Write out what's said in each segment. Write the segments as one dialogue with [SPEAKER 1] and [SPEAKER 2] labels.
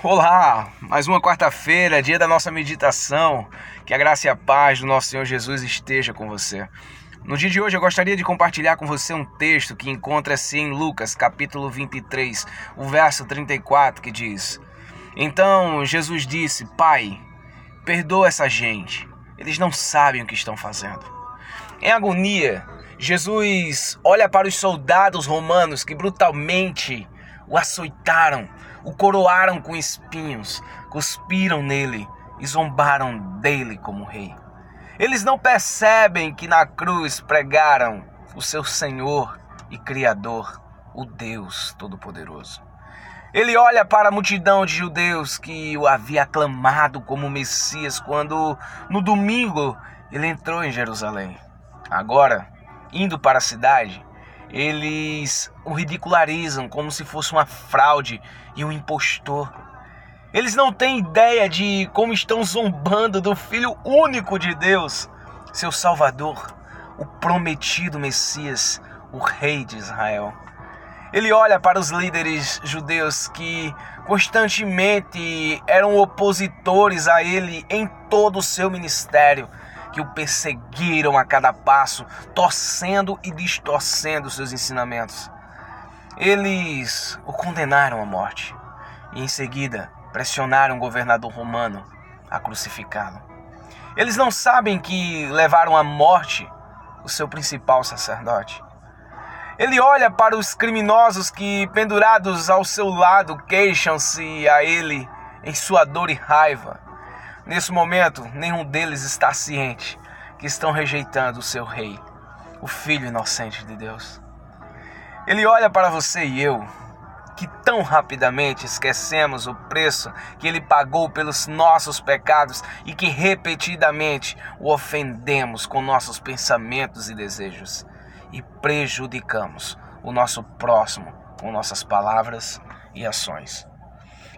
[SPEAKER 1] Olá, mais uma quarta-feira, dia da nossa meditação. Que a graça e a paz do nosso Senhor Jesus esteja com você. No dia de hoje eu gostaria de compartilhar com você um texto que encontra-se em Lucas, capítulo 23, o verso 34, que diz: Então Jesus disse: Pai, perdoa essa gente, eles não sabem o que estão fazendo. Em agonia, Jesus olha para os soldados romanos que brutalmente o açoitaram o coroaram com espinhos, cuspiram nele e zombaram dele como rei. Eles não percebem que na cruz pregaram o seu Senhor e Criador, o Deus Todo-Poderoso. Ele olha para a multidão de judeus que o havia aclamado como Messias quando, no domingo, ele entrou em Jerusalém. Agora, indo para a cidade, eles o ridicularizam como se fosse uma fraude e um impostor. Eles não têm ideia de como estão zombando do Filho único de Deus, seu Salvador, o prometido Messias, o Rei de Israel. Ele olha para os líderes judeus que constantemente eram opositores a ele em todo o seu ministério que o perseguiram a cada passo, torcendo e distorcendo seus ensinamentos. Eles o condenaram à morte e em seguida pressionaram o governador romano a crucificá-lo. Eles não sabem que levaram à morte o seu principal sacerdote. Ele olha para os criminosos que, pendurados ao seu lado, queixam-se a ele em sua dor e raiva. Nesse momento, nenhum deles está ciente que estão rejeitando o seu rei, o Filho inocente de Deus. Ele olha para você e eu, que tão rapidamente esquecemos o preço que ele pagou pelos nossos pecados e que repetidamente o ofendemos com nossos pensamentos e desejos e prejudicamos o nosso próximo com nossas palavras e ações.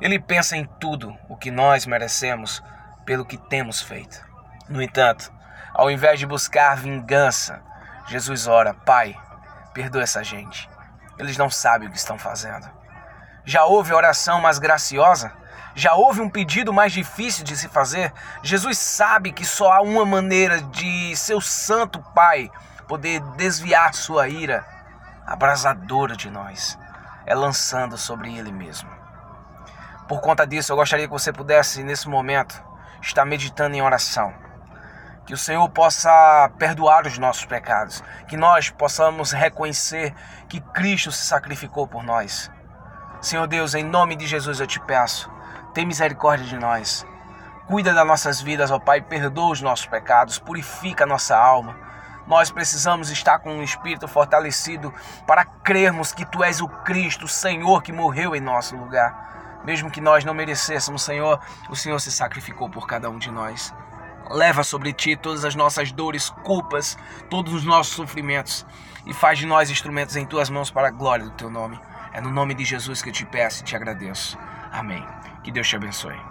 [SPEAKER 1] Ele pensa em tudo o que nós merecemos pelo que temos feito. No entanto, ao invés de buscar vingança, Jesus ora: Pai, perdoa essa gente. Eles não sabem o que estão fazendo. Já houve oração mais graciosa? Já houve um pedido mais difícil de se fazer? Jesus sabe que só há uma maneira de seu santo Pai poder desviar sua ira abrasadora de nós, é lançando sobre ele mesmo. Por conta disso, eu gostaria que você pudesse, nesse momento, está meditando em oração. Que o Senhor possa perdoar os nossos pecados, que nós possamos reconhecer que Cristo se sacrificou por nós. Senhor Deus, em nome de Jesus eu te peço, tem misericórdia de nós. Cuida das nossas vidas, ó Pai, perdoa os nossos pecados, purifica a nossa alma. Nós precisamos estar com um espírito fortalecido para crermos que Tu és o Cristo, o Senhor que morreu em nosso lugar mesmo que nós não merecêssemos, Senhor, o Senhor se sacrificou por cada um de nós. Leva sobre ti todas as nossas dores, culpas, todos os nossos sofrimentos e faz de nós instrumentos em tuas mãos para a glória do teu nome. É no nome de Jesus que eu te peço e te agradeço. Amém. Que Deus te abençoe.